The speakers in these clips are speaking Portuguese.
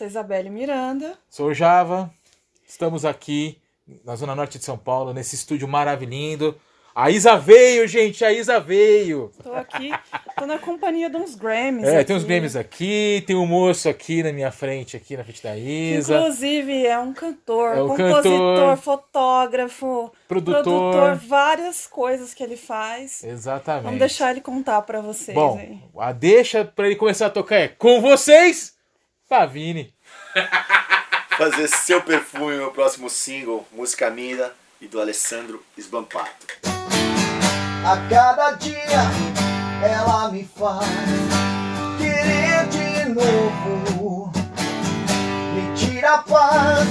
sou Isabelle Miranda. Sou o Java. Estamos aqui na Zona Norte de São Paulo, nesse estúdio maravilhoso. A Isa veio, gente, a Isa veio. Tô aqui, tô na companhia de uns Grammys. É, aqui. tem uns Grammys aqui, tem um moço aqui na minha frente, aqui na frente da Isa. Inclusive é um cantor, É um compositor, cantor, fotógrafo, produtor. várias coisas que ele faz. Exatamente. Vamos deixar ele contar pra vocês Bom, aí. a deixa pra ele começar a tocar é com vocês, Pavini. fazer seu perfume, meu próximo single, música minha e do Alessandro Sbampato. A cada dia ela me faz querer de novo. Me tira a paz,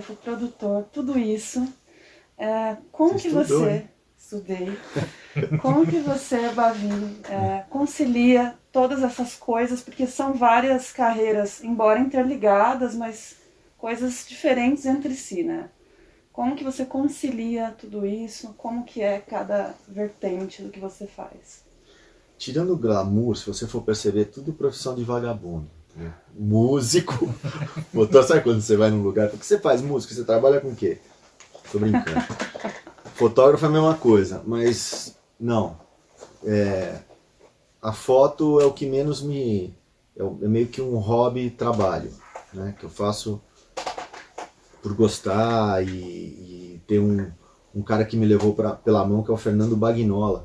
fotógrafo, produtor, tudo isso. É, como Você que estudou, você. hein? Estudei. Como que você, Bavini, é, concilia todas essas coisas? Porque são várias carreiras, embora interligadas, mas coisas diferentes entre si, né? Como que você concilia tudo isso? Como que é cada vertente do que você faz? Tirando o glamour, se você for perceber, tudo profissão de vagabundo. Músico, motor, sabe quando você vai num lugar? O que você faz música? Você trabalha com o quê? Tô brincando. Fotógrafo é a mesma coisa, mas não. É, a foto é o que menos me. É, é meio que um hobby trabalho, né? Que eu faço por gostar e, e ter um, um cara que me levou pra, pela mão, que é o Fernando Bagnola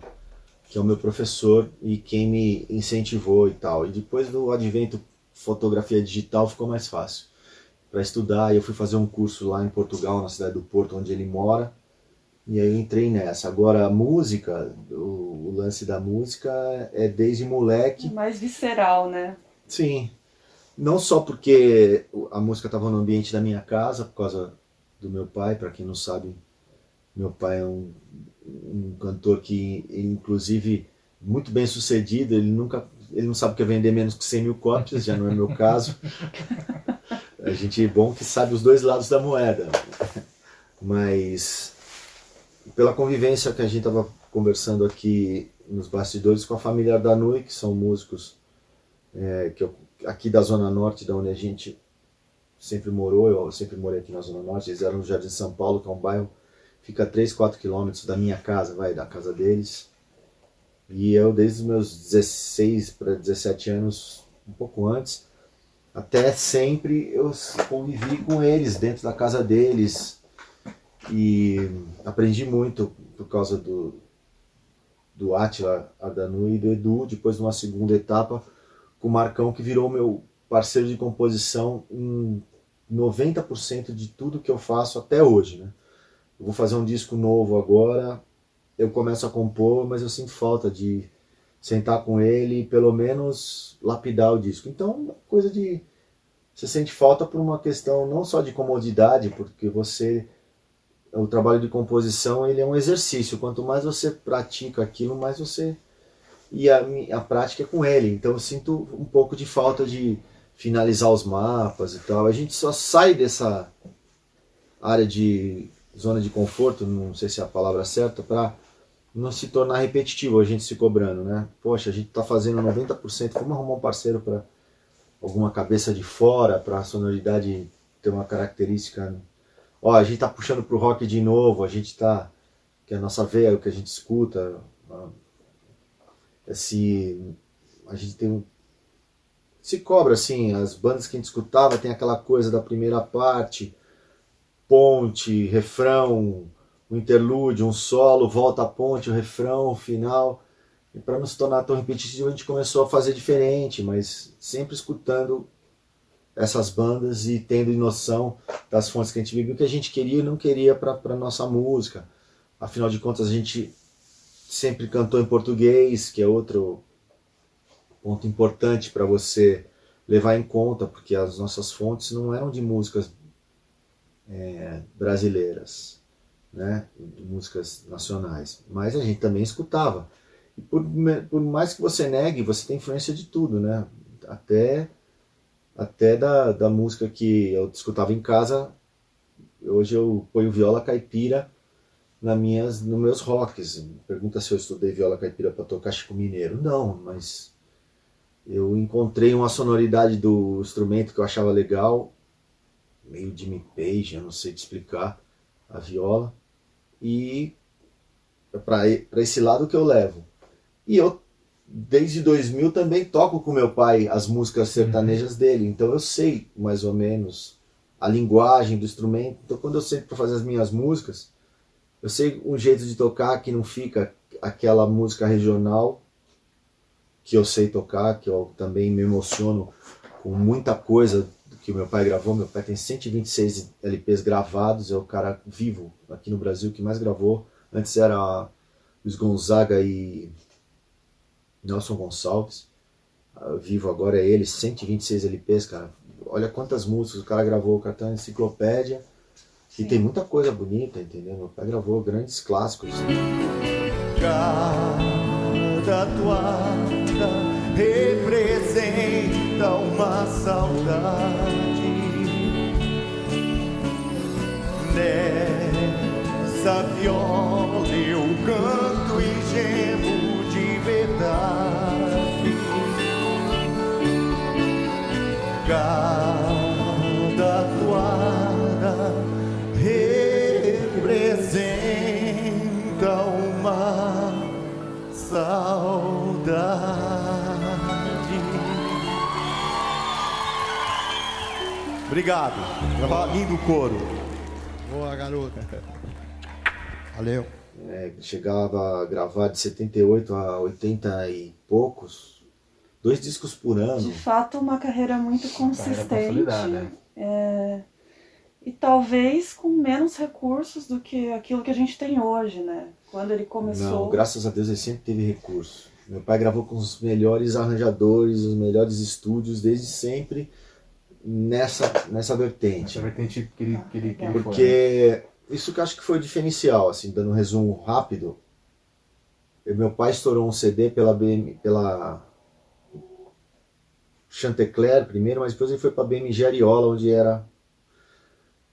que é o meu professor e quem me incentivou e tal. E depois do advento fotografia digital ficou mais fácil para estudar. E eu fui fazer um curso lá em Portugal, na cidade do Porto, onde ele mora. E aí eu entrei nessa. Agora a música, o, o lance da música é desde moleque. Mais visceral, né? Sim. Não só porque a música estava no ambiente da minha casa, por causa do meu pai, para quem não sabe, meu pai é um, um cantor que, inclusive, muito bem sucedido, ele nunca, ele não sabe que é vender menos que 100 mil cópias, já não é meu caso. A gente é bom que sabe os dois lados da moeda. Mas pela convivência que a gente estava conversando aqui nos bastidores com a família Danui, que são músicos é, que eu, aqui da Zona Norte, da onde a gente sempre morou, eu sempre morei aqui na Zona Norte, eles eram no Jardim São Paulo, que é um bairro, fica a 3, 4 quilômetros da minha casa, vai, da casa deles. E eu, desde os meus 16 para 17 anos, um pouco antes, até sempre eu convivi com eles dentro da casa deles e aprendi muito por causa do, do Atila Ardanu e do Edu, depois numa segunda etapa com o Marcão, que virou meu parceiro de composição em 90% de tudo que eu faço até hoje. Né? Eu vou fazer um disco novo agora, eu começo a compor, mas eu sinto falta de sentar com ele e pelo menos lapidar o disco. Então, coisa de. Você sente falta por uma questão não só de comodidade, porque você. O trabalho de composição ele é um exercício. Quanto mais você pratica aquilo, mais você. E a, a prática é com ele. Então eu sinto um pouco de falta de finalizar os mapas e tal. A gente só sai dessa área de zona de conforto, não sei se é a palavra certa, para não se tornar repetitivo a gente se cobrando, né? Poxa, a gente tá fazendo 90%, vamos arrumar um parceiro para alguma cabeça de fora, para a sonoridade ter uma característica. Ó, a gente tá puxando pro rock de novo, a gente tá que é a nossa veia, o que a gente escuta, a- esse a gente tem um se cobra assim, as bandas que a gente escutava tem aquela coisa da primeira parte, ponte, refrão, um interlúdio, um solo, volta a ponte, o refrão, o final. E para não se tornar tão repetitivo, a gente começou a fazer diferente, mas sempre escutando essas bandas e tendo noção das fontes que a gente vivia, o que a gente queria e não queria para nossa música. Afinal de contas, a gente sempre cantou em português, que é outro ponto importante para você levar em conta, porque as nossas fontes não eram de músicas é, brasileiras, né, músicas nacionais, mas a gente também escutava. E por, por mais que você negue, você tem influência de tudo, né? Até até da, da música que eu escutava em casa. Hoje eu ponho viola caipira na minhas, nos meus rocks. Pergunta se eu estudei viola caipira para tocar Chico Mineiro. Não, mas eu encontrei uma sonoridade do instrumento que eu achava legal, meio Jimmy Page, eu não sei te explicar, a viola, e é para esse lado que eu levo. E eu, desde 2000, também toco com meu pai as músicas sertanejas uhum. dele, então eu sei mais ou menos a linguagem do instrumento. Então, quando eu sento para fazer as minhas músicas, eu sei um jeito de tocar que não fica aquela música regional que eu sei tocar, que eu também me emociono com muita coisa que meu pai gravou. Meu pai tem 126 LPs gravados, é o cara vivo aqui no Brasil que mais gravou. Antes era Luiz Gonzaga e Nelson Gonçalves. Ah, vivo agora é ele, 126 LPs, cara. Olha quantas músicas o cara gravou, o cara tá enciclopédia. E tem muita coisa bonita, entendeu? Meu pai gravou grandes clássicos. Cada toada representa uma saudade. Nessa viola eu canto e gemo de verdade. Cada toada representa uma saudade. Obrigado. Lindo coro. Boa, garota. Valeu. É, chegava a gravar de 78 a 80 e poucos, dois discos por ano. De fato, uma carreira muito consistente. Carreira é, e talvez com menos recursos do que aquilo que a gente tem hoje, né? Quando ele começou. Não, graças a Deus ele sempre teve recurso. Meu pai gravou com os melhores arranjadores, os melhores estúdios, desde sempre nessa, nessa vertente. Vertente que ele, que ele, que ele Porque foi, né? isso que eu acho que foi o diferencial, assim, dando um resumo rápido. Meu pai estourou um CD pela, BM, pela Chantecler primeiro, mas depois ele foi para BMG Ariola, onde era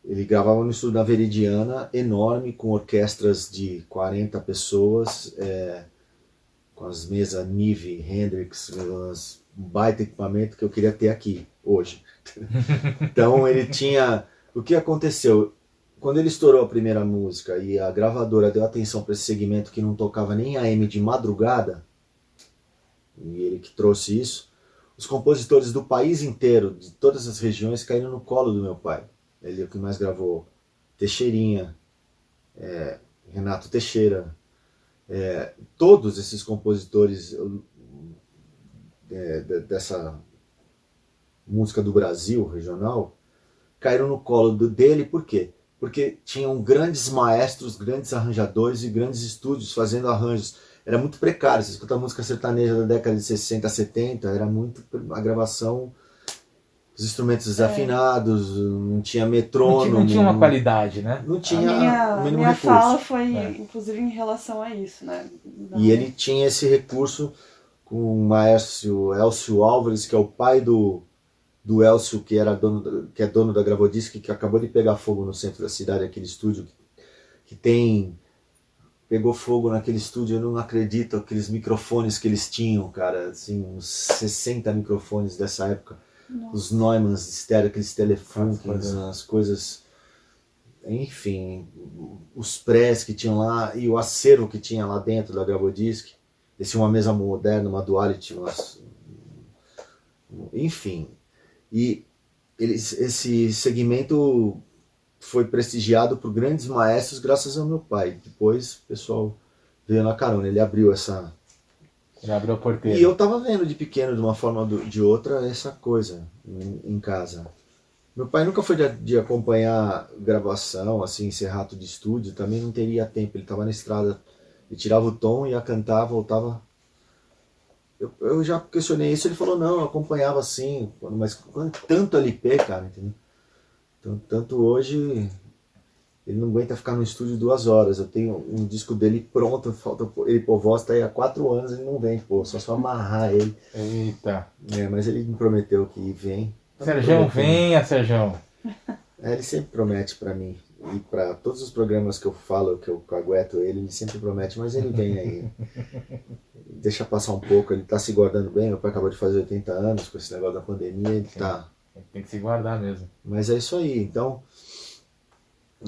ele gravava no estúdio da Veridiana, enorme, com orquestras de 40 pessoas, é, com as mesas Nive, Hendrix, um baita equipamento que eu queria ter aqui, hoje. então ele tinha. O que aconteceu? Quando ele estourou a primeira música e a gravadora deu atenção para esse segmento que não tocava nem AM de madrugada, e ele que trouxe isso, os compositores do país inteiro, de todas as regiões, caíram no colo do meu pai ele é o que mais gravou Teixeirinha, é, Renato Teixeira, é, todos esses compositores é, dessa música do Brasil regional caíram no colo do, dele, por quê? Porque tinham grandes maestros, grandes arranjadores e grandes estúdios fazendo arranjos. Era muito precário. Você escuta a música sertaneja da década de 60, 70, era muito a gravação os instrumentos desafinados, é. não tinha metrônomo. Não tinha, não tinha, uma qualidade, né? Não tinha a minha, mínimo minha recurso. fala foi, é. inclusive, em relação a isso, né? Não e ele tinha esse recurso com o maestro Elcio Álvares, que é o pai do, do Elcio, que, era dono, que é dono da Gravodisc, que acabou de pegar fogo no centro da cidade, aquele estúdio que, que tem... Pegou fogo naquele estúdio, eu não acredito, aqueles microfones que eles tinham, cara, assim, uns 60 microfones dessa época nossa. os Neumanns estéreo, aqueles telefunks, as coisas. Enfim, os prés que tinham lá e o acervo que tinha lá dentro da Gravodisc. Eles tinham uma mesa moderna, uma duality, umas... enfim. E esse segmento foi prestigiado por grandes maestros graças ao meu pai. Depois o pessoal veio na carona, ele abriu essa. Ele abriu a porteira. E eu tava vendo de pequeno, de uma forma ou de outra, essa coisa em, em casa. Meu pai nunca foi de, de, acompanhar gravação, assim, ser rato de estúdio, também não teria tempo. Ele tava na estrada, ele tirava o tom, ia cantar, voltava. Eu, eu já questionei isso, ele falou, não, eu acompanhava assim, mas tanto LP, cara, entendeu? Então, tanto hoje, ele não aguenta ficar no estúdio duas horas. Eu tenho um disco dele pronto, falta ele por voz, tá aí há quatro anos e não vem, pô, só só amarrar ele. Eita. É, mas ele me prometeu que vem. Serjão, venha, Serjão. É, ele sempre promete para mim. E para todos os programas que eu falo, que eu cagueto ele, ele sempre promete, mas ele vem aí. Deixa passar um pouco, ele tá se guardando bem. Meu pai acabou de fazer 80 anos com esse negócio da pandemia, ele Sim. tá tem que se guardar mesmo. Mas é isso aí. Então,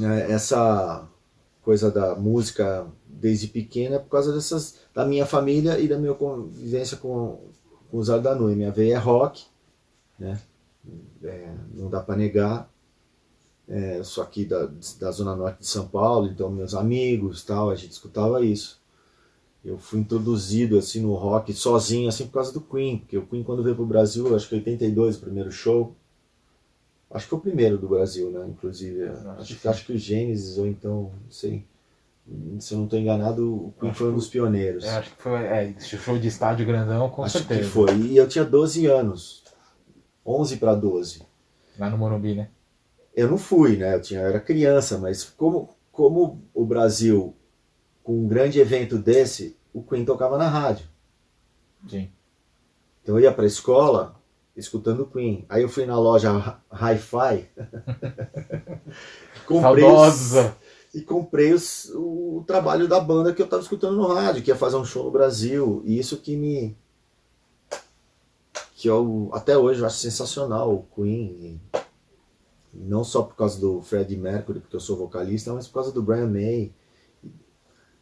é, essa coisa da música desde pequena é por causa dessas da minha família e da minha convivência com, com os Ardanui. Minha veia é rock, né? É, não dá para negar. É, sou aqui da, da zona norte de São Paulo, então meus amigos tal, a gente escutava isso. Eu fui introduzido assim no rock sozinho, assim por causa do Queen, porque o Queen quando veio pro Brasil, acho que 82, o primeiro show. Acho que foi o primeiro do Brasil, né? Inclusive. Acho, que, acho que o Gênesis, ou então, não sei. Se eu não estou enganado, o Queen foi um dos pioneiros. É, acho que foi. É, show de estádio grandão, com acho certeza. que foi. E eu tinha 12 anos. 11 para 12. Lá no Morumbi, né? Eu não fui, né? Eu, tinha, eu era criança, mas como, como o Brasil com um grande evento desse, o Queen tocava na rádio. Sim. Então eu ia para a escola escutando Queen. Aí eu fui na loja Hi-Fi. comprei Saudosa. e comprei os, o, o, trabalho da banda que eu estava escutando no rádio, que ia fazer um show no Brasil. E isso que me. que eu até hoje eu acho sensacional o Queen. E, não só por causa do Freddie Mercury, porque eu sou vocalista, mas por causa do Brian May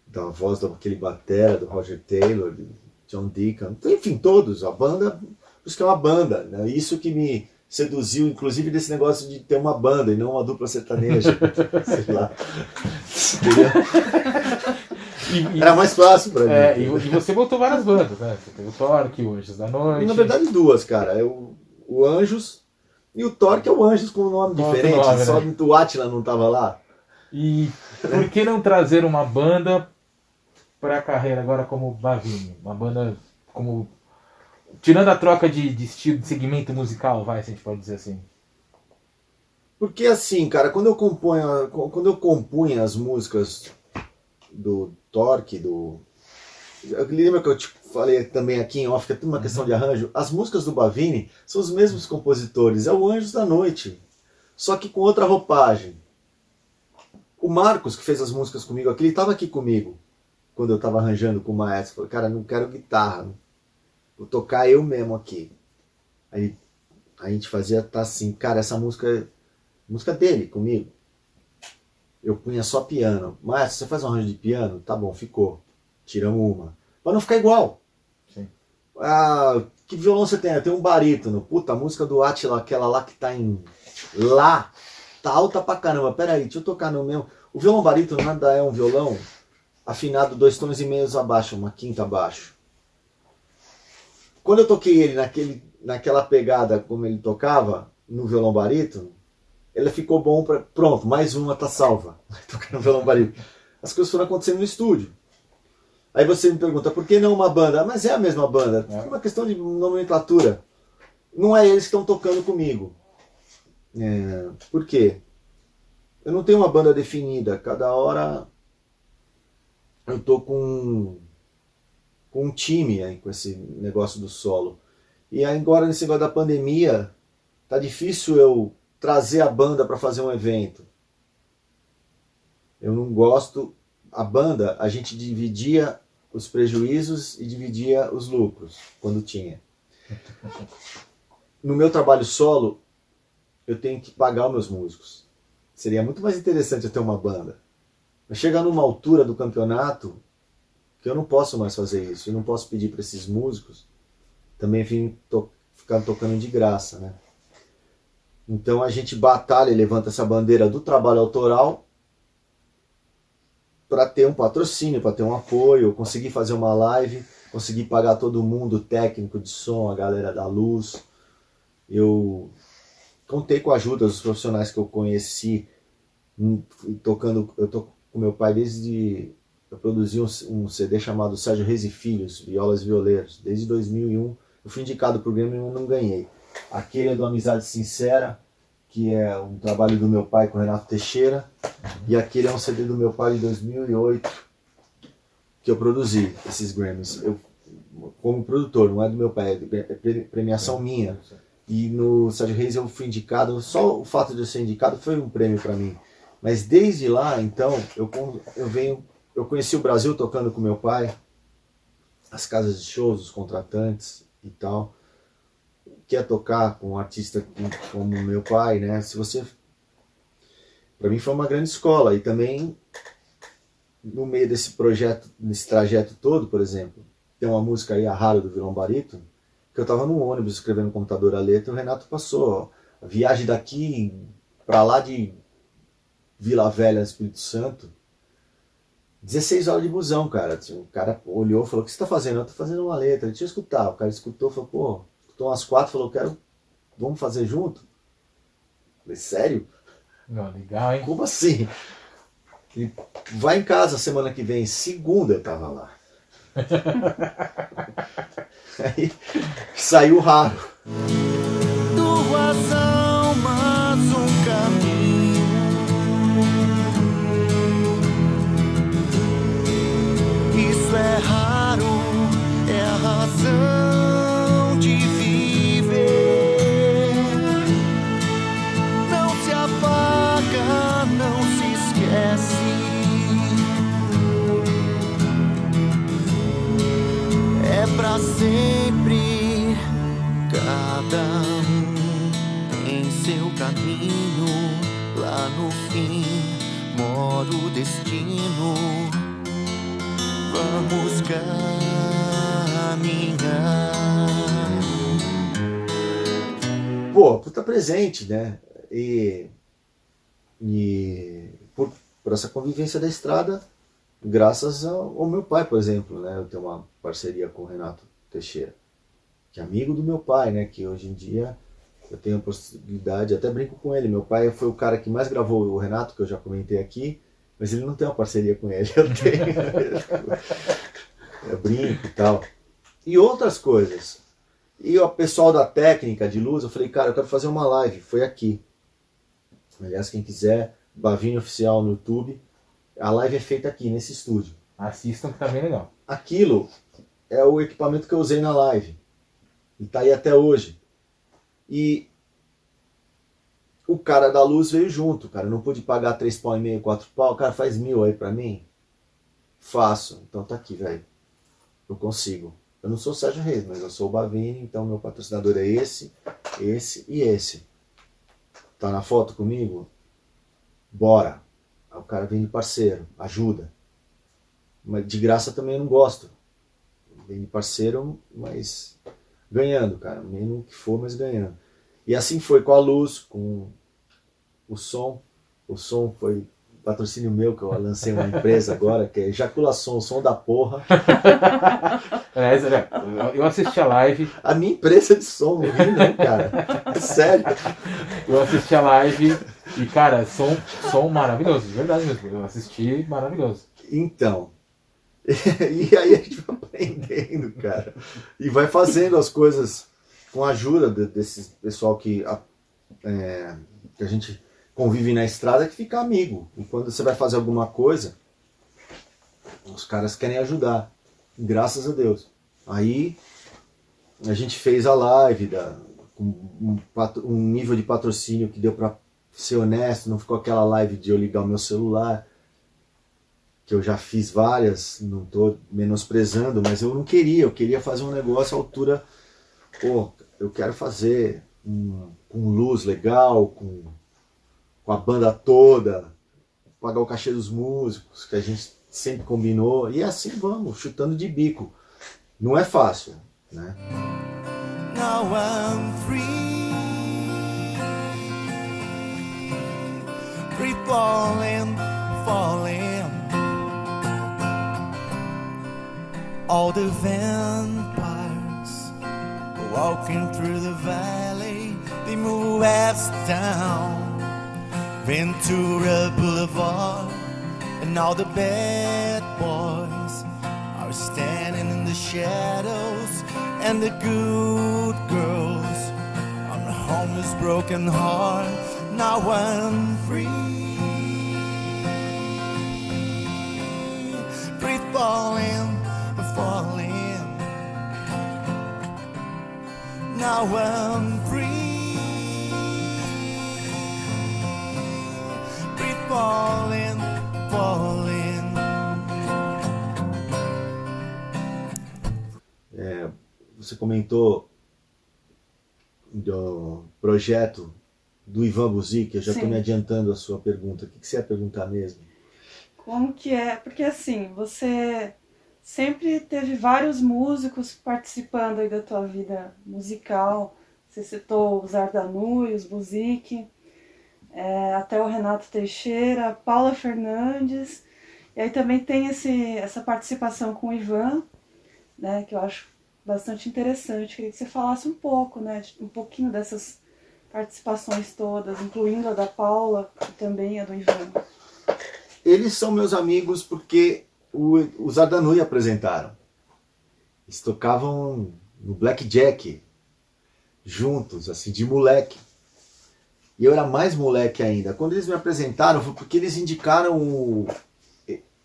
da voz daquele batera, do Roger Taylor, do John Deacon, enfim, todos, a banda, por isso que é uma banda, né? isso que me seduziu, inclusive desse negócio de ter uma banda e não uma dupla sertaneja, sei lá. E, e, Era mais fácil pra é, mim. E, você botou várias bandas, né? Você tem o Torque, o Anjos da Noite. Na verdade, duas, cara. É o, o Anjos e o Torque é o Anjos com um nome diferente. Nome, só né? o Atila não tava lá. E por que não trazer uma banda para a carreira agora como Bavinho? Uma banda como. Tirando a troca de, de estilo, de segmento musical, vai, se a gente pode dizer assim. Porque assim, cara, quando eu componho, quando eu compunha as músicas do Torque, do. Lembra que eu te falei também aqui em off, que é tudo uma questão de uhum. arranjo? As músicas do Bavini são os mesmos compositores, é o Anjos da Noite, só que com outra roupagem. O Marcos, que fez as músicas comigo aqui, ele estava aqui comigo quando eu tava arranjando com o maestro, falei, cara, não quero guitarra, vou tocar eu mesmo aqui. Aí a gente fazia, tá assim, cara, essa música é música dele, comigo. Eu punha só piano. Maestro, você faz um arranjo de piano? Tá bom, ficou. Tiramos uma. Pra não ficar igual. Ah, que violão você tem? Tenho um barítono. Puta, a música do Atila, aquela lá que tá em Lá, tá alta pra caramba. Pera aí, deixa eu tocar no meu. O violão barítono nada é um violão afinado dois tons e meios abaixo, uma quinta abaixo. Quando eu toquei ele naquele, naquela pegada como ele tocava, no violão barítono, ele ficou bom para pronto, mais uma tá salva. Tocando violão barítono. As coisas foram acontecendo no estúdio. Aí você me pergunta, por que não uma banda? Mas é a mesma banda. É uma questão de nomenclatura. Não é eles que estão tocando comigo. É, por quê? Eu não tenho uma banda definida. Cada hora eu tô com, com um time aí, com esse negócio do solo. E agora nesse negócio da pandemia, tá difícil eu trazer a banda para fazer um evento. Eu não gosto. A banda, a gente dividia os prejuízos e dividia os lucros quando tinha. No meu trabalho solo, eu tenho que pagar os meus músicos. Seria muito mais interessante eu ter uma banda. Mas chega numa altura do campeonato Porque eu não posso mais fazer isso. Eu não posso pedir para esses músicos também vir to ficar tocando de graça, né? Então a gente batalha e levanta essa bandeira do trabalho autoral para ter um patrocínio, para ter um apoio, conseguir fazer uma live, conseguir pagar todo mundo, técnico de som, a galera da luz. Eu contei com a ajuda dos profissionais que eu conheci, hum, tocando, eu tô com meu pai desde eu produzi um, um CD chamado Sérgio Reis e Filhos, Violas e Violeiros, desde 2001. Eu fui indicado para o Grêmio e não ganhei. Aquele é do Amizade Sincera, que é um trabalho do meu pai com Renato Teixeira. E aquele é um CD do meu pai de 2008, que eu produzi, esses Grammys. Eu, como produtor, não é do meu pai, é premiação minha. E no Sérgio Reis eu fui indicado, só o fato de eu ser indicado foi um prêmio para mim. Mas desde lá, então, eu, eu venho, eu conheci o Brasil tocando com meu pai, as casas de shows, os contratantes e tal quer tocar com um artista como meu pai, né? Se você para mim foi uma grande escola e também no meio desse projeto, nesse trajeto todo, por exemplo, tem uma música aí a raro do Vilão Barito, que eu estava no ônibus escrevendo no computador a letra, e o Renato passou a viagem daqui para lá de Vila Velha, Espírito Santo, 16 horas de busão, cara. O cara olhou falou: O que você está fazendo? Eu estou fazendo uma letra. Deixa eu escutar. O cara escutou falou: Pô, escutou umas quatro, falou, quero, vamos fazer junto? Falei, sério? Não, legal, hein? Como assim? Ele, vai em casa semana que vem, segunda eu tava lá. Aí saiu raro. Duas sempre, cada um em seu caminho. Lá no fim mora o destino. Vamos caminhar. Pô, puta presente, né? E, e por, por essa convivência da estrada, graças ao, ao meu pai, por exemplo, né? Eu tenho uma parceria com o Renato Teixeira, que é amigo do meu pai, né? Que hoje em dia eu tenho a possibilidade, até brinco com ele. Meu pai foi o cara que mais gravou o Renato, que eu já comentei aqui, mas ele não tem uma parceria com ele. Eu tenho. eu brinco e tal. E outras coisas. E o pessoal da técnica de luz, eu falei, cara, eu quero fazer uma live. Foi aqui. Aliás, quem quiser, Bavinho Oficial no YouTube. A live é feita aqui, nesse estúdio. Assistam que tá bem legal. Aquilo é o equipamento que eu usei na live. E tá aí até hoje. E o cara da luz veio junto, cara. Eu não pude pagar três pau e meio, quatro pau. O cara faz mil aí pra mim. Faço. Então tá aqui, velho. Eu consigo. Eu não sou o Sérgio Reis, mas eu sou o Bavini, então meu patrocinador é esse, esse e esse. Tá na foto comigo? Bora. Aí o cara vem de parceiro, ajuda. Mas de graça também eu não gosto. Vem de parceiro, mas ganhando, cara. Menos que for, mas ganhando. E assim foi com a luz, com o som. O som foi patrocínio meu, que eu lancei uma empresa agora, que é Ejaculação, o som da porra. É, eu assisti a live, A minha empresa de som, não não, cara. É sério. eu assisti a live e, cara, som, som maravilhoso, de verdade mesmo. Eu assisti maravilhoso. Então. E aí a gente vai aprendendo, cara. E vai fazendo as coisas com a ajuda de- desse pessoal que a, é, que a gente convive na estrada que fica amigo. E quando você vai fazer alguma coisa, os caras querem ajudar. Graças a Deus. Aí a gente fez a live da, um, um nível de patrocínio que deu pra ser honesto, não ficou aquela live de eu ligar o meu celular que eu já fiz várias, não estou menosprezando, mas eu não queria, eu queria fazer um negócio à altura, pô, eu quero fazer um, com luz legal, com, com a banda toda, pagar o cachê dos músicos, que a gente sempre combinou e assim vamos, chutando de bico. Não é fácil, né? Now I'm free. Free falling, falling. All the vampires walking through the valley, they move westbound. Ventura Boulevard, and all the bad boys are standing in the shadows, and the good girls on a homeless broken heart. Now I'm free, free falling, falling. Now I'm free, free falling, falling. É, você comentou do projeto do Ivan Buzik, eu já estou me adiantando a sua pergunta. O que que você ia perguntar mesmo? Como que é? Porque assim, você sempre teve vários músicos participando aí da tua vida musical. Você citou os Ardanui, os Buzik, é, até o Renato Teixeira, Paula Fernandes. E aí também tem esse, essa participação com o Ivan, né, que eu acho bastante interessante. Queria que você falasse um pouco, né, um pouquinho dessas participações todas, incluindo a da Paula e também a do Ivan. Eles são meus amigos porque o- os Ardanui apresentaram. Eles tocavam no Blackjack juntos, assim, de moleque. E eu era mais moleque ainda. Quando eles me apresentaram foi porque eles indicaram o-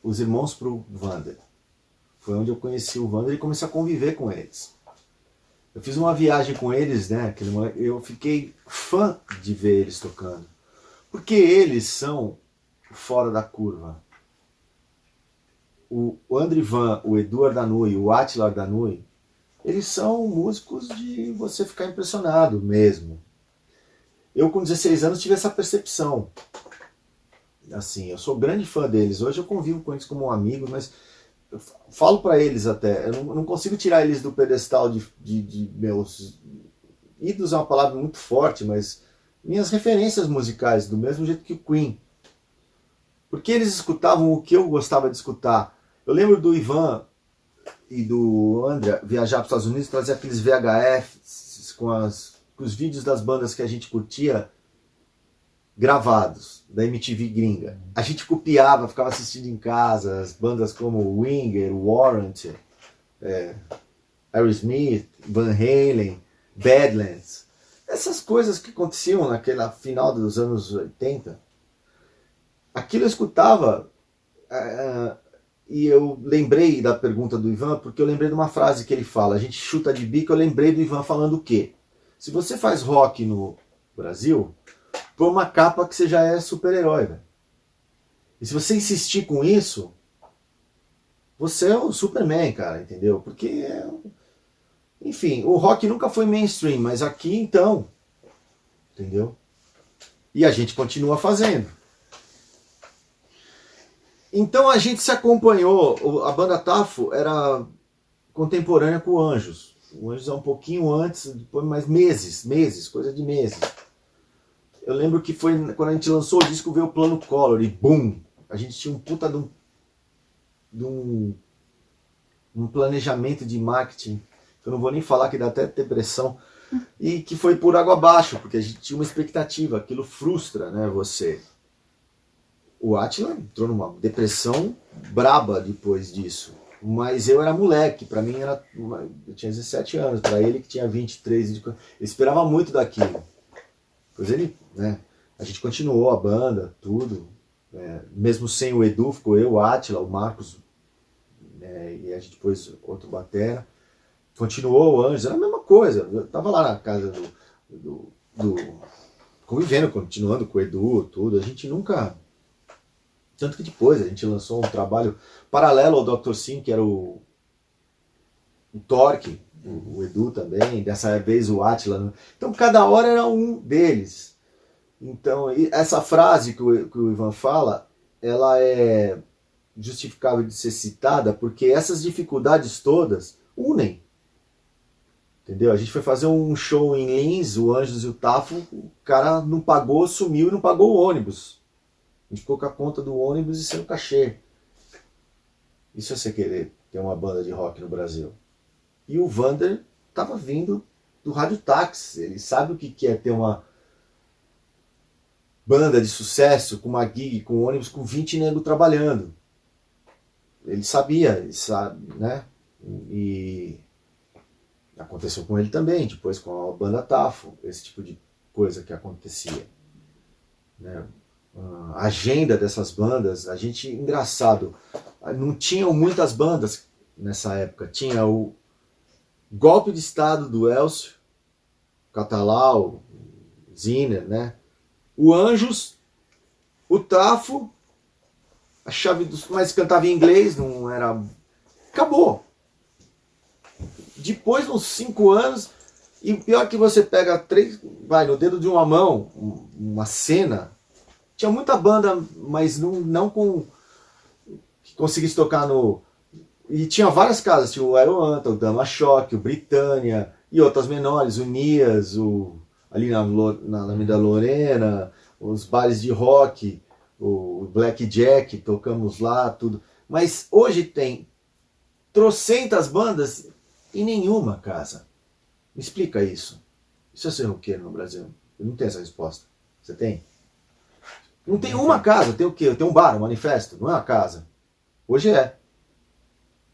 os irmãos pro Vander. Foi onde eu conheci o Vander e comecei a conviver com eles. Eu fiz uma viagem com eles, né? Eu fiquei fã de ver eles tocando. Porque eles são fora da curva. O André Van, o Eduardo Danui, o Attila Danui, eles são músicos de você ficar impressionado mesmo. Eu com 16 anos tive essa percepção. Assim, eu sou grande fã deles. Hoje eu convivo com eles como amigos, mas eu falo para eles até. Eu não, não consigo tirar eles do pedestal de, de, de meus ídolos é uma palavra muito forte, mas minhas referências musicais, do mesmo jeito que o Queen. Porque eles escutavam o que eu gostava de escutar. Eu lembro do Ivan e do André viajar para os Estados Unidos, trazer aqueles VHFs com, as, com os vídeos das bandas que a gente curtia gravados, da MTV gringa. A gente copiava, ficava assistindo em casa, as bandas como Winger, Warrant, é, Aerosmith, Van Halen, Badlands. Essas coisas que aconteciam naquela final dos anos 80. Aquilo eu escutava ah, e eu lembrei da pergunta do Ivan porque eu lembrei de uma frase que ele fala. A gente chuta de bico, eu lembrei do Ivan falando o quê? Se você faz rock no Brasil, põe uma capa que você já é super-herói, velho. E se você insistir com isso, você é o Superman, cara, entendeu? Porque é... Enfim, o rock nunca foi mainstream, mas aqui então, entendeu? E a gente continua fazendo. Então a gente se acompanhou, a banda Tafo era contemporânea com o Anjos. O Anjos é um pouquinho antes, depois mais meses, meses, coisa de meses. Eu lembro que foi quando a gente lançou o disco, veio o plano Color e BUM! A gente tinha um puta de um, de um, um planejamento de marketing, que eu não vou nem falar que dá até depressão, e que foi por água abaixo, porque a gente tinha uma expectativa, aquilo frustra né, você. O Atila entrou numa depressão braba depois disso. Mas eu era moleque, pra mim era. Eu tinha 17 anos, pra ele que tinha 23. de- Eu esperava muito daquilo. Pois ele, né? A gente continuou a banda, tudo. né, mesmo sem o Edu, ficou eu, o Atila, o Marcos, né, e a gente depois outro batera. Continuou o Anjos, era a mesma coisa. Eu tava lá na casa do. do, do convivendo, continuando com o Edu, tudo. A gente nunca. Tanto que depois a gente lançou um trabalho paralelo ao Dr. Sim, que era o, o Torque, o, o Edu também, dessa vez o Atila. né? Então cada hora era um deles. Então essa frase que o, que o Ivan fala, ela é justificável de ser citada porque essas dificuldades todas unem. Entendeu? A gente foi fazer um show em Lins, o Anjos e o Tafo, o cara não pagou, sumiu e não pagou o ônibus. A gente ficou com a conta do ônibus e sem o cachê. Isso é você querer ter uma banda de rock no Brasil. E o Vander estava vindo do Rádio Táxi. Ele sabe o que é ter uma banda de sucesso, com uma gig, com um ônibus, com 20 negros trabalhando. Ele sabia, ele sabe, né? E aconteceu com ele também, depois com a banda Tafo, esse tipo de coisa que acontecia. Né? A agenda dessas bandas, a gente, engraçado, não tinham muitas bandas nessa época. Tinha o Golpe de Estado do Elcio, Catalau, Ziner, né? O Anjos, o Tafo, a chave dos. Mas cantava em inglês, não era. Acabou. Depois, uns cinco anos, e pior que você pega três. Vai, no dedo de uma mão, uma cena. Tinha muita banda, mas não, não com. que conseguisse tocar no e tinha várias casas, tinha o Aeroanta, o Dama Choque, o Britânia e outras menores, o Nias, o, ali na, na Lorena, os bares de rock, o Black Jack, tocamos lá, tudo. Mas hoje tem trocentas bandas e nenhuma casa. Me explica isso. Isso é ser roqueiro no Brasil? Eu não tenho essa resposta. Você tem? Não tem uma casa, tem o quê? Tem um bar, um manifesto, não é uma casa. Hoje é.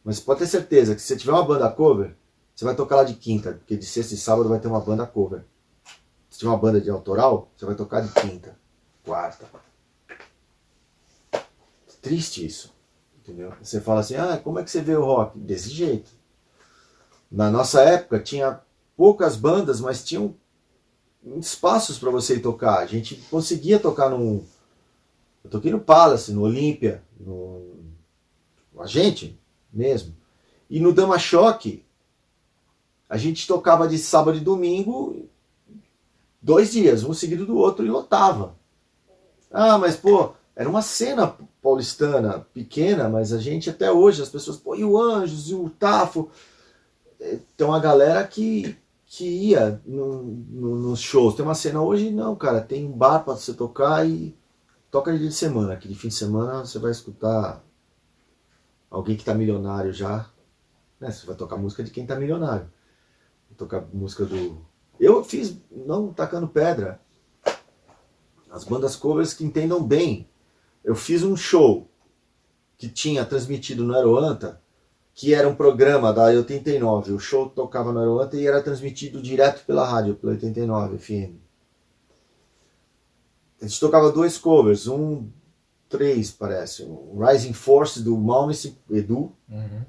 Mas pode ter certeza que se você tiver uma banda cover, você vai tocar lá de quinta, porque de sexta e sábado vai ter uma banda cover. Se tiver uma banda de autoral, você vai tocar de quinta, quarta. Triste isso. Entendeu? Você fala assim, ah, como é que você vê o rock? Desse jeito. Na nossa época tinha poucas bandas, mas tinham espaços para você ir tocar. A gente conseguia tocar num. Eu toquei no Palace, no Olímpia, no. A gente, mesmo. E no Dama Choque, a gente tocava de sábado e domingo, dois dias, um seguido do outro, e lotava. Ah, mas pô, era uma cena paulistana pequena, mas a gente até hoje, as pessoas, pô, e o Anjos, e o Tafo. Tem uma galera que, que ia no, no, nos shows. Tem uma cena hoje, não, cara, tem um bar para você tocar e toca de semana. Que de fim de semana você vai escutar alguém que está milionário já, né? Você vai tocar música de quem está milionário. Tocar música do. Eu fiz, não tacando pedra, as bandas covers que entendam bem. Eu fiz um show que tinha transmitido no Aeroanta, que era um programa da 89. O show tocava no Aeroanta e era transmitido direto pela rádio, pela 89 FM. A gente tocava dois covers, um três, parece. O Rising Force do Malmsteen, Edu. Uhum.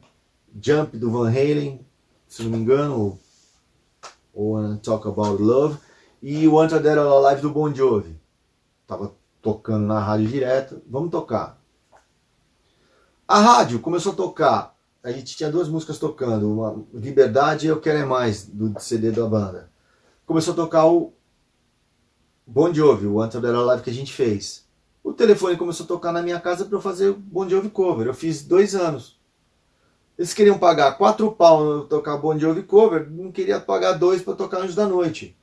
Jump do Van Halen, se não me engano. O Wanna Talk About Love. E o Anta Dead or Alive do Bon Jovi. Tava tocando na rádio direto. Vamos tocar. A rádio começou a tocar. A gente tinha duas músicas tocando. Uma Liberdade e Eu Quero É Mais, do CD da banda. Começou a tocar o Bon Jovi, o Dead or Alive que a gente fez. O telefone começou a tocar na minha casa para eu fazer Bon Jovi cover. Eu fiz dois anos. Eles queriam pagar quatro pau para tocar Bon Jovi cover, não queria pagar dois para tocar Anjos da Noite.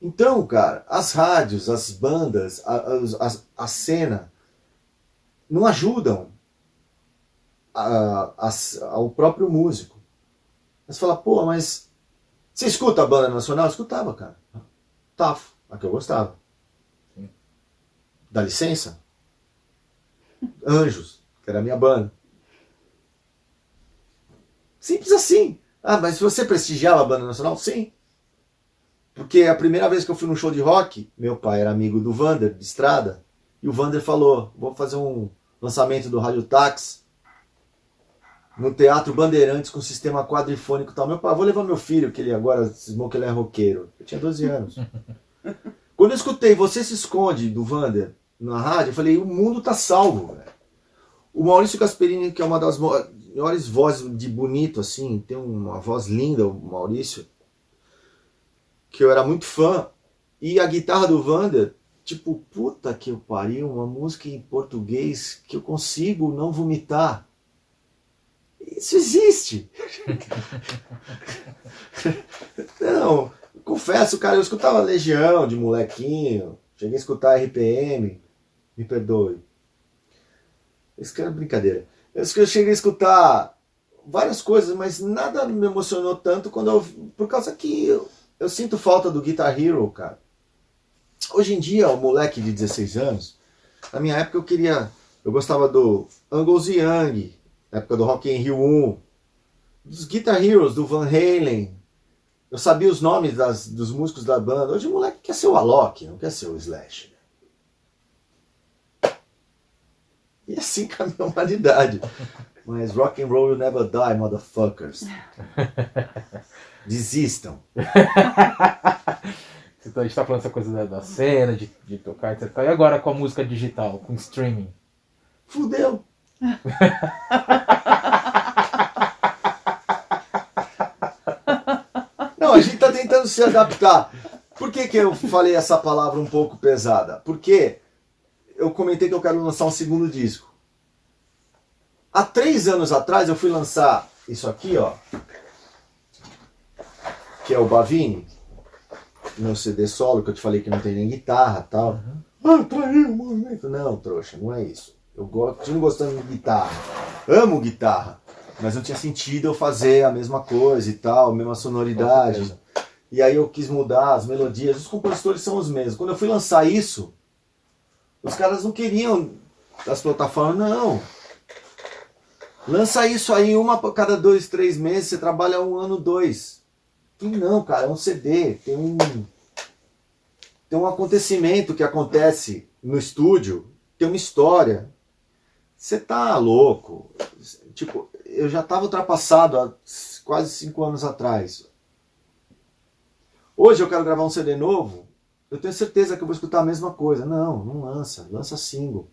Então, cara, as rádios, as bandas, a, a, a cena não ajudam a, ao próprio músico. Mas fala, pô, mas você escuta a banda nacional? Eu escutava, cara. Tafo, a que eu gostava. Dá licença? Anjos, que era a minha banda. Simples assim. Ah, mas você prestigiava a banda nacional? Sim. Porque a primeira vez que eu fui num show de rock, meu pai era amigo do Vander, de estrada, e o Vander falou: vou fazer um lançamento do Rádio Tax no Teatro Bandeirantes com sistema quadrifônico e tal. Meu pai, vou levar meu filho, que ele agora cismou que ele é roqueiro. Eu tinha 12 anos. Quando eu escutei Você se esconde do Vander, na rádio, eu falei, o mundo tá salvo, velho. O Maurício Gasperini, que é uma das maiores vozes de bonito, assim, tem uma voz linda, o Maurício, que eu era muito fã, e a guitarra do Vander tipo, puta que eu pariu, uma música em português que eu consigo não vomitar. Isso existe. não, confesso, cara, eu escutava Legião de molequinho, cheguei a escutar RPM, me perdoe. Isso que era brincadeira. Eu cheguei a escutar várias coisas, mas nada me emocionou tanto quando eu, por causa que eu, eu sinto falta do Guitar Hero, cara. Hoje em dia, o moleque de 16 anos, na minha época eu queria, eu gostava do Angus Young, na época do Rock in Rio 1, dos Guitar Heroes, do Van Halen. Eu sabia os nomes das, dos músicos da banda. Hoje o moleque quer ser o Alok, não quer ser o Slash. E assim caminha a humanidade. Mas rock and roll will never die, motherfuckers. Desistam. Então, a gente tá falando essa coisa da, da cena, de, de tocar, etc. E agora com a música digital, com streaming? Fudeu. Não, a gente tá tentando se adaptar. Por que, que eu falei essa palavra um pouco pesada? Porque eu comentei que eu quero lançar um segundo disco. Há três anos atrás eu fui lançar isso aqui, ó. Que é o Bavini. Meu CD solo, que eu te falei que não tem nem guitarra tal. Uhum. Ah, traiu o movimento. Não, trouxa, não é isso. Eu continuo gostando de guitarra. Amo guitarra. Mas não tinha sentido eu fazer a mesma coisa e tal, a mesma sonoridade. E aí eu quis mudar as melodias. Os compositores são os mesmos. Quando eu fui lançar isso, os caras não queriam as plataformas, não. Lança isso aí uma por cada dois, três meses, você trabalha um ano, dois. E não, cara, é um CD, tem um. Tem um acontecimento que acontece no estúdio, tem uma história. Você tá louco. Tipo, eu já estava ultrapassado há quase cinco anos atrás. Hoje eu quero gravar um CD novo, eu tenho certeza que eu vou escutar a mesma coisa. Não, não lança, lança single.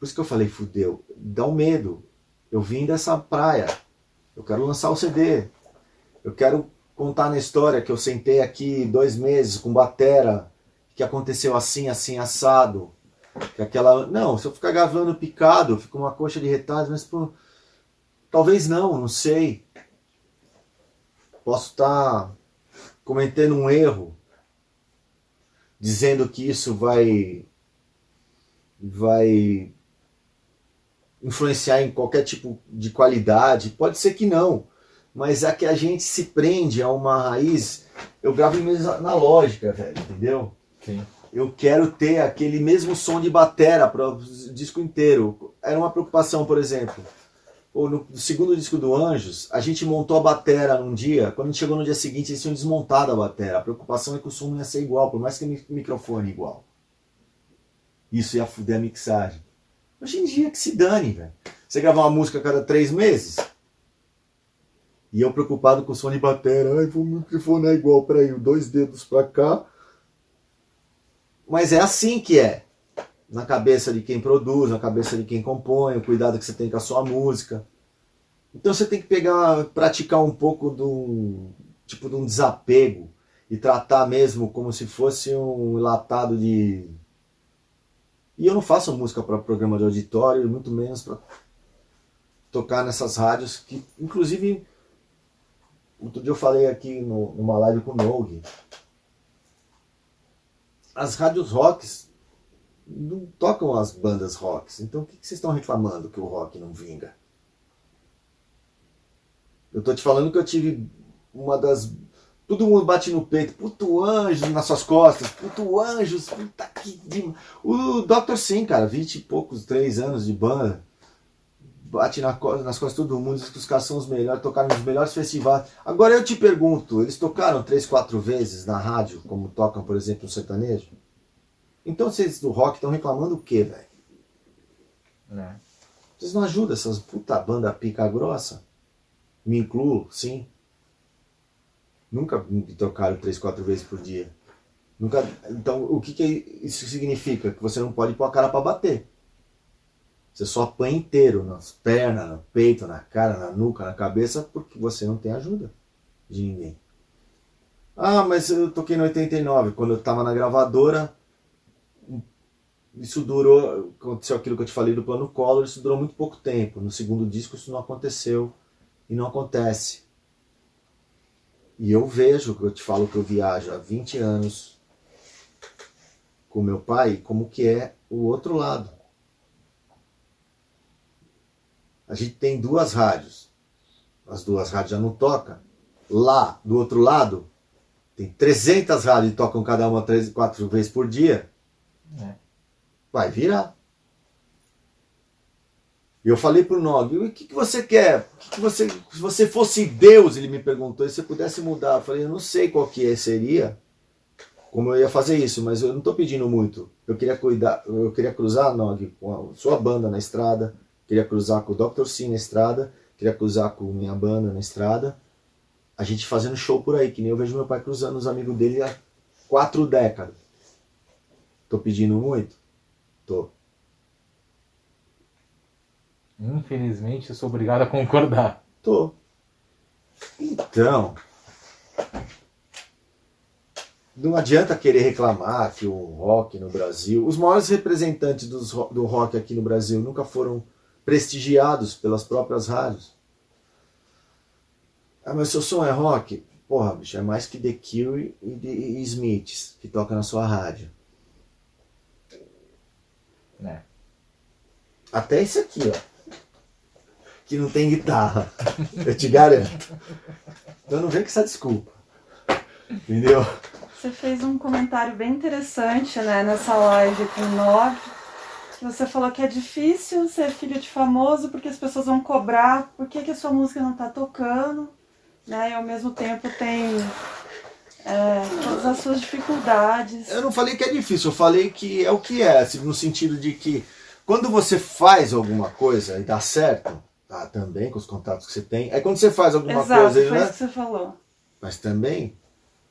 Por isso que eu falei, fudeu, dá um medo. Eu vim dessa praia. Eu quero lançar o CD. Eu quero contar na história que eu sentei aqui dois meses com batera, que aconteceu assim, assim, assado. Que aquela. Não, se eu ficar gravando picado, fica uma coxa de retalhos, mas pô, talvez não, não sei. Posso estar tá cometendo um erro, dizendo que isso vai vai influenciar em qualquer tipo de qualidade? Pode ser que não, mas é que a gente se prende a uma raiz. Eu gravo na lógica, velho, entendeu? Sim. Eu quero ter aquele mesmo som de batera para o disco inteiro. Era uma preocupação, por exemplo. Ou no segundo disco do Anjos, a gente montou a batera num dia, quando chegou no dia seguinte eles tinham desmontado a batera. A preocupação é que o som não ia ser igual, por mais que o microfone igual. Isso ia fuder a mixagem. Hoje em dia que se dane, velho. Você gravar uma música a cada três meses? E eu preocupado com o som de bateria. Ai, o microfone é igual, peraí, dois dedos pra cá. Mas é assim que é. Na cabeça de quem produz, na cabeça de quem compõe, o cuidado que você tem com a sua música. Então você tem que pegar, praticar um pouco do tipo de um desapego e tratar mesmo como se fosse um latado de e eu não faço música para programa de auditório, muito menos para tocar nessas rádios que, inclusive, outro dia eu falei aqui no, numa live com o Nogue. As rádios rocks não tocam as bandas rocks. Então o que, que vocês estão reclamando que o rock não vinga? Eu tô te falando que eu tive uma das Todo mundo bate no peito, puto anjo nas suas costas, puto anjos, puta que. O Dr. Sim, cara, 20 e poucos, 3 anos de banda, bate na, nas costas de todo mundo, diz que os caras são os melhores, tocaram nos melhores festivais. Agora eu te pergunto, eles tocaram 3, 4 vezes na rádio, como tocam, por exemplo, no sertanejo? Então vocês do rock estão reclamando o quê, velho? É. Vocês não ajudam essas puta banda pica grossa? Me incluo, sim. Nunca me trocaram três, quatro vezes por dia. Nunca. Então, o que, que isso significa? Que você não pode pôr a cara para bater. Você só apanha inteiro, nas pernas, no peito, na cara, na nuca, na cabeça, porque você não tem ajuda de ninguém. Ah, mas eu toquei no 89, quando eu tava na gravadora, isso durou, aconteceu aquilo que eu te falei do plano Collor, isso durou muito pouco tempo. No segundo disco isso não aconteceu e não acontece. E eu vejo, eu te falo que eu viajo há 20 anos com meu pai, como que é o outro lado. A gente tem duas rádios. As duas rádios já não tocam. Lá, do outro lado, tem 300 rádios que tocam cada uma três, quatro vezes por dia. É. Vai virar. E eu falei pro Nog, o que, que você quer? O que, que você, se você fosse Deus, ele me perguntou, e se você pudesse mudar? Eu falei, eu não sei qual que é, seria, como eu ia fazer isso, mas eu não estou pedindo muito. Eu queria cuidar, eu queria cruzar, Nog, com a sua banda na estrada, queria cruzar com o Dr. Sim na estrada, queria cruzar com minha banda na estrada, a gente fazendo show por aí, que nem eu vejo meu pai cruzando os amigos dele há quatro décadas. Tô pedindo muito? Tô. Infelizmente, eu sou obrigado a concordar. Tô. Então, não adianta querer reclamar que o rock no Brasil, os maiores representantes do rock aqui no Brasil nunca foram prestigiados pelas próprias rádios. Ah, mas seu som é rock? Porra, bicho, é mais que The Cure e The Smiths que toca na sua rádio. né? Até esse aqui, ó. Que não tem guitarra. Eu te garanto. Então não vem com essa desculpa. Entendeu? Você fez um comentário bem interessante né, nessa live com que você falou que é difícil ser filho de famoso porque as pessoas vão cobrar por que, que a sua música não está tocando, né, e ao mesmo tempo tem é, todas as suas dificuldades. Eu não falei que é difícil, eu falei que é o que é, assim, no sentido de que quando você faz alguma coisa e dá certo, tá, também com os contatos que você tem, aí quando você faz alguma Exato, coisa, foi né? isso que você falou. Mas também,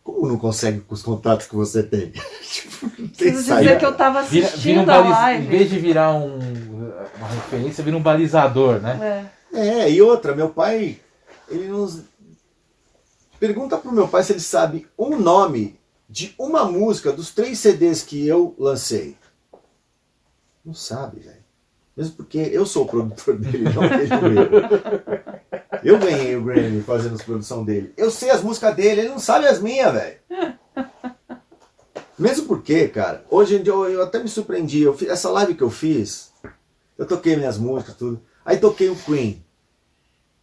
como não consegue com os contatos que você tem? tipo, não tem Preciso dizer saída. que eu estava Vira, assistindo vira um a baliz... Em live. vez de virar um, uma referência, vira um balizador, né? É. É, e outra, meu pai, ele nos. Pergunta pro meu pai se ele sabe um nome de uma música dos três CDs que eu lancei. Não sabe, velho. Mesmo porque eu sou o produtor dele, não ele o meu. Eu ganhei o Grammy fazendo a produção dele. Eu sei as músicas dele, ele não sabe as minhas, velho. Mesmo porque, cara, hoje em dia eu, eu até me surpreendi. Eu fiz, essa live que eu fiz, eu toquei minhas músicas, tudo. Aí toquei o Queen.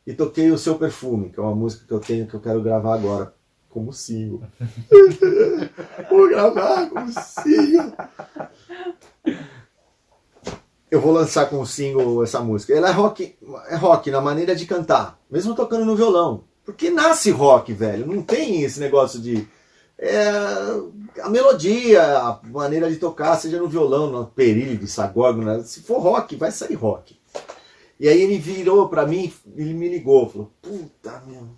E toquei o Seu Perfume, que é uma música que eu tenho que eu quero gravar agora como single. vou gravar como single. Eu vou lançar como single essa música. Ela é rock, é rock na maneira de cantar, mesmo tocando no violão. Porque nasce rock, velho. Não tem esse negócio de é, a melodia, a maneira de tocar, seja no violão, no perilho de sagógono, né? se for rock, vai sair rock. E aí ele virou pra mim, ele me ligou, falou, puta meu.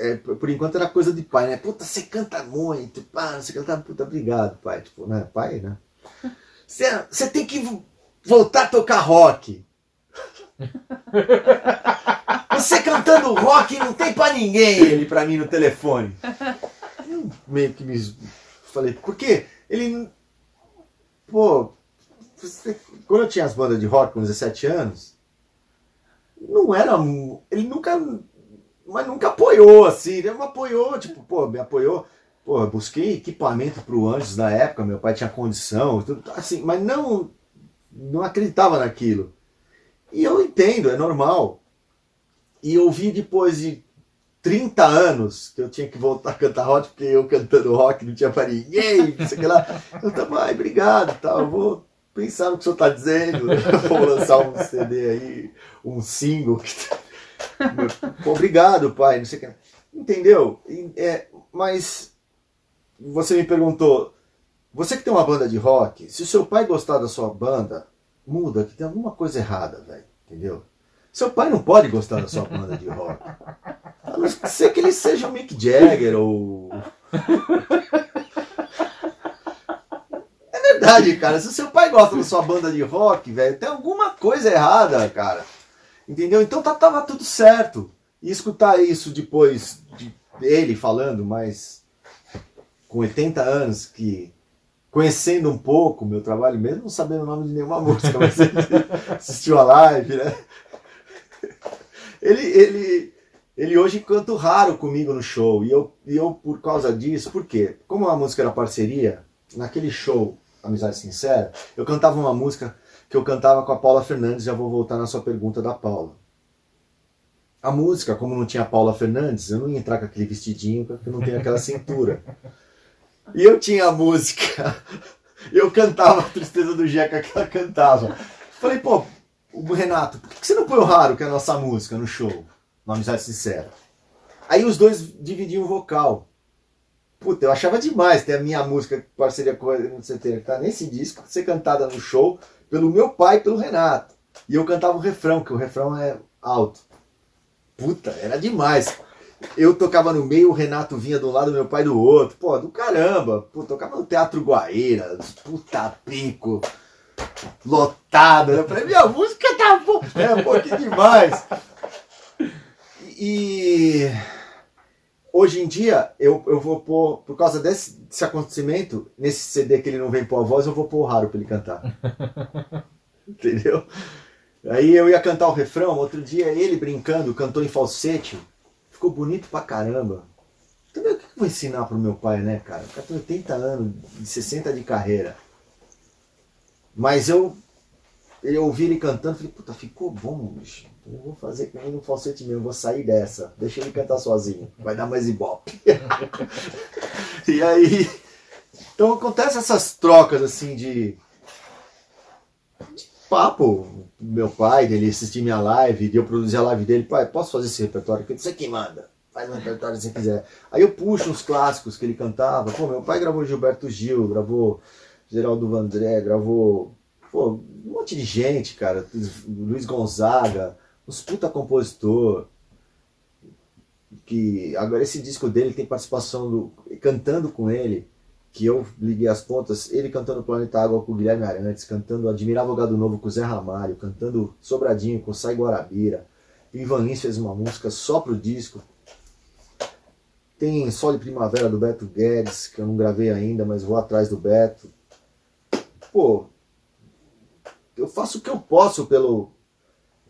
É, por enquanto era coisa de pai, né? Puta, você canta muito, pá, você canta, puta, obrigado, pai. Tipo, né? Pai, né? Você, tem que vo- voltar a tocar rock. Você cantando rock não tem pra ninguém, ele pra mim no telefone. Eu meio que me falei, por quê? Ele. Pô, quando eu tinha as bandas de rock com 17 anos, não era. Ele nunca. Mas nunca apoiou, assim. Ele me apoiou, tipo, pô, me apoiou. Pô, eu busquei equipamento pro Anjos na época, meu pai tinha condição, tudo, assim, mas não. Não acreditava naquilo. E eu entendo, é normal. E eu vi depois de 30 anos que eu tinha que voltar a cantar rock, porque eu cantando rock não tinha pra ninguém, não sei o que lá. Eu tava, ai, obrigado, tal, eu vou pensar no que o senhor tá dizendo, eu vou lançar um CD aí, um single. Pô, obrigado, pai, não sei o que. Entendeu? É, mas você me perguntou, você que tem uma banda de rock, se o seu pai gostar da sua banda, muda, que tem alguma coisa errada, velho, entendeu? Seu pai não pode gostar da sua banda de rock. A não ser que ele seja o Mick Jagger ou. É verdade, cara. Se o seu pai gosta da sua banda de rock, velho, tem alguma coisa errada, cara. Entendeu? Então tá, tava tudo certo. E escutar isso depois de ele falando, mas com 80 anos, que conhecendo um pouco o meu trabalho, mesmo não sabendo o nome de nenhuma música, mas assistiu a live, né? Ele, ele, ele hoje canta raro comigo no show. E eu, e eu, por causa disso, por quê? Como a música era parceria, naquele show Amizade Sincera, eu cantava uma música que eu cantava com a Paula Fernandes, já vou voltar na sua pergunta da Paula. A música, como não tinha Paula Fernandes, eu não ia entrar com aquele vestidinho porque não tem aquela cintura. E eu tinha a música, eu cantava a Tristeza do Jeca que ela cantava. Falei, pô, o Renato, por que você não põe o Raro, que é a nossa música, no show? Na Amizade Sincera. Aí os dois dividiam o vocal. Puta, eu achava demais ter a minha música, parceria com a certeza, que tá nesse disco, ser cantada no show pelo meu pai e pelo Renato. E eu cantava o refrão, que o refrão é alto. Puta, era demais. Eu tocava no meio, o Renato vinha do lado, meu pai do outro. Pô, do caramba. Pô, tocava no Teatro Guaíra, puta pico, lotado. Eu falei, minha música tá bom. É, um pouquinho demais. E hoje em dia, eu, eu vou pôr, por causa desse, desse acontecimento, nesse CD que ele não vem pôr a voz, eu vou pôr o raro pra ele cantar. Entendeu? Aí eu ia cantar o refrão, outro dia ele brincando, cantou em falsete. Ficou bonito pra caramba. Também o que eu vou ensinar pro meu pai, né, cara? O cara tem 80 anos, de 60 de carreira. Mas eu, eu ouvi ele cantando, falei, puta, ficou bom, bicho. Eu vou fazer que nem no falsete mesmo, vou sair dessa. Deixa ele cantar sozinho. Vai dar mais ibope. e aí. Então acontece essas trocas assim de. Papo. Meu pai, dele assistir minha live, de eu produzir a live dele. Pai, posso fazer esse repertório aqui? Você que manda. Faz um repertório se quiser. Aí eu puxo uns clássicos que ele cantava. Pô, meu pai gravou Gilberto Gil, gravou Geraldo Vandré, gravou. Pô, um monte de gente, cara. Luiz Gonzaga uns puta compositor. Que agora esse disco dele tem participação do. cantando com ele, que eu liguei as pontas, ele cantando Planeta Água com o Guilherme Arantes, cantando Admirável Gado Novo com o Zé Ramalho, cantando Sobradinho com o Sai Guarabira. Ivan Lins fez uma música só pro disco. Tem Sol de Primavera do Beto Guedes, que eu não gravei ainda, mas vou atrás do Beto. Pô, eu faço o que eu posso pelo,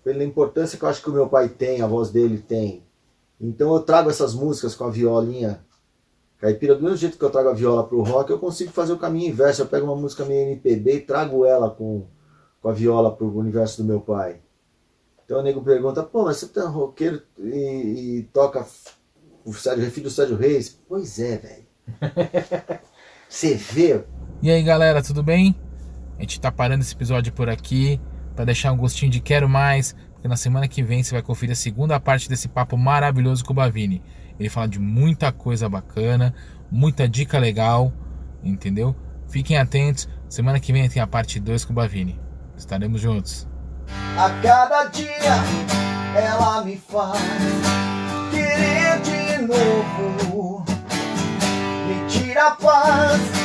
pela importância que eu acho que o meu pai tem, a voz dele tem. Então eu trago essas músicas com a violinha caipira, do mesmo jeito que eu trago a viola pro rock, eu consigo fazer o caminho inverso. Eu pego uma música minha MPB e trago ela com, com a viola pro universo do meu pai. Então o nego pergunta, pô, mas você tá roqueiro e, e toca o Sérgio, filho do Sérgio Reis? Pois é, velho. Você vê. E aí galera, tudo bem? A gente tá parando esse episódio por aqui para deixar um gostinho de quero mais, porque na semana que vem você vai conferir a segunda parte desse papo maravilhoso com o Bavini. Ele fala de muita coisa bacana, muita dica legal, entendeu? Fiquem atentos, semana que vem tem a parte 2 com o Bavini. Estaremos juntos. A cada dia ela me faz querer de novo, me tira a paz